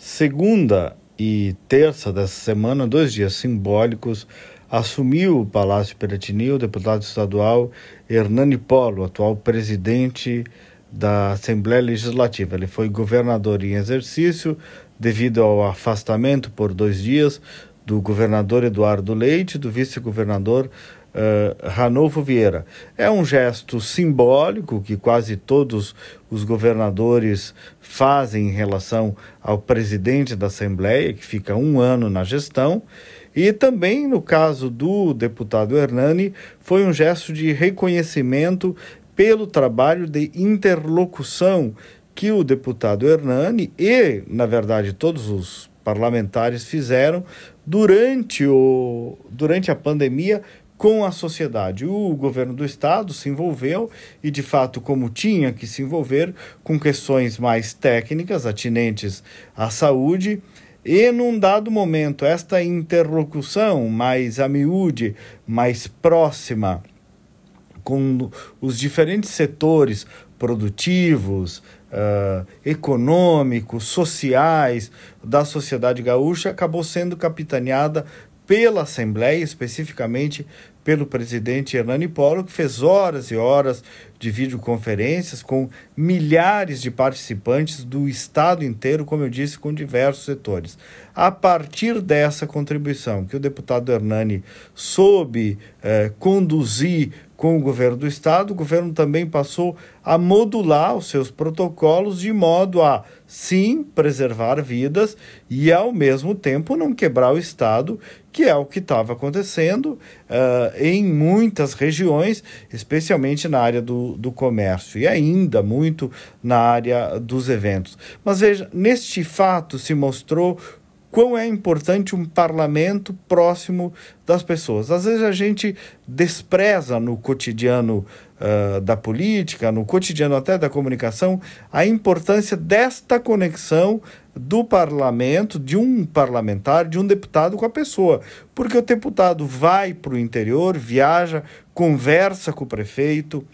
Segunda e terça dessa semana, dois dias simbólicos, assumiu o Palácio Piratini o deputado estadual Hernani Polo, atual presidente da Assembleia Legislativa. Ele foi governador em exercício devido ao afastamento por dois dias do governador Eduardo Leite do vice-governador uh, Ranolfo Vieira. É um gesto simbólico que quase todos os governadores fazem em relação ao presidente da Assembleia, que fica um ano na gestão. E também, no caso do deputado Hernani, foi um gesto de reconhecimento pelo trabalho de interlocução que o deputado Hernani e, na verdade, todos os parlamentares fizeram durante, o, durante a pandemia com a sociedade. O governo do estado se envolveu e, de fato, como tinha que se envolver com questões mais técnicas atinentes à saúde. E num dado momento, esta interlocução mais a miúde, mais próxima com os diferentes setores produtivos, uh, econômicos, sociais da sociedade gaúcha, acabou sendo capitaneada pela Assembleia, especificamente pelo presidente Hernani Polo, que fez horas e horas de videoconferências com milhares de participantes do estado inteiro, como eu disse, com diversos setores. A partir dessa contribuição que o deputado Hernani soube eh, conduzir com o governo do estado, o governo também passou a modular os seus protocolos de modo a, sim, preservar vidas e, ao mesmo tempo, não quebrar o estado, que é o que estava acontecendo uh, em muitas regiões, especialmente na área do, do comércio e ainda muito na área dos eventos. Mas veja, neste fato se mostrou quão é importante um parlamento próximo das pessoas. Às vezes a gente despreza no cotidiano uh, da política, no cotidiano até da comunicação, a importância desta conexão do parlamento, de um parlamentar, de um deputado com a pessoa. Porque o deputado vai para o interior, viaja, conversa com o prefeito,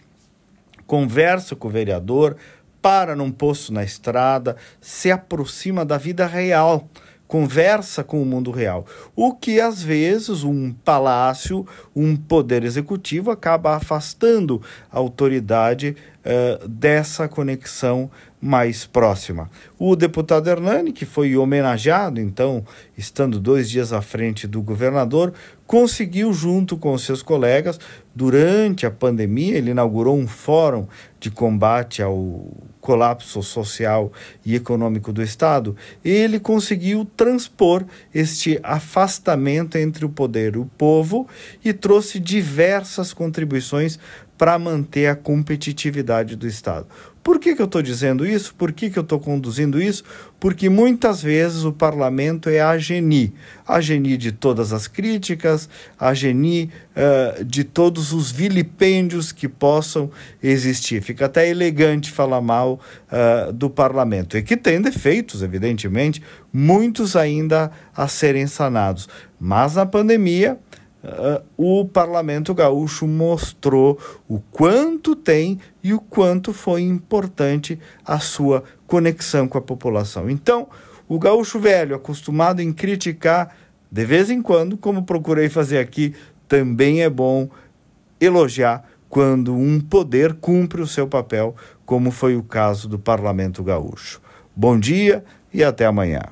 conversa com o vereador, para num posto na estrada, se aproxima da vida real conversa com o mundo real. O que às vezes um palácio, um poder executivo acaba afastando a autoridade uh, dessa conexão mais próxima. O deputado Hernani, que foi homenageado, então, estando dois dias à frente do governador, conseguiu, junto com seus colegas, durante a pandemia, ele inaugurou um fórum de combate ao colapso social e econômico do Estado, ele conseguiu transpor este afastamento entre o poder e o povo e trouxe diversas contribuições para manter a competitividade do Estado. Por que, que eu estou dizendo isso? Por que, que eu estou conduzindo isso? Porque muitas vezes o parlamento é a geni, a geni de todas as críticas, a geni uh, de todos os vilipêndios que possam existir. Fica até elegante falar mal uh, do parlamento, e que tem defeitos, evidentemente, muitos ainda a serem sanados. Mas na pandemia, uh, o Parlamento Gaúcho mostrou o quanto tem e o quanto foi importante a sua conexão com a população. Então, o gaúcho velho, acostumado em criticar, de vez em quando, como procurei fazer aqui, também é bom elogiar quando um poder cumpre o seu papel, como foi o caso do Parlamento Gaúcho. Bom dia e até amanhã.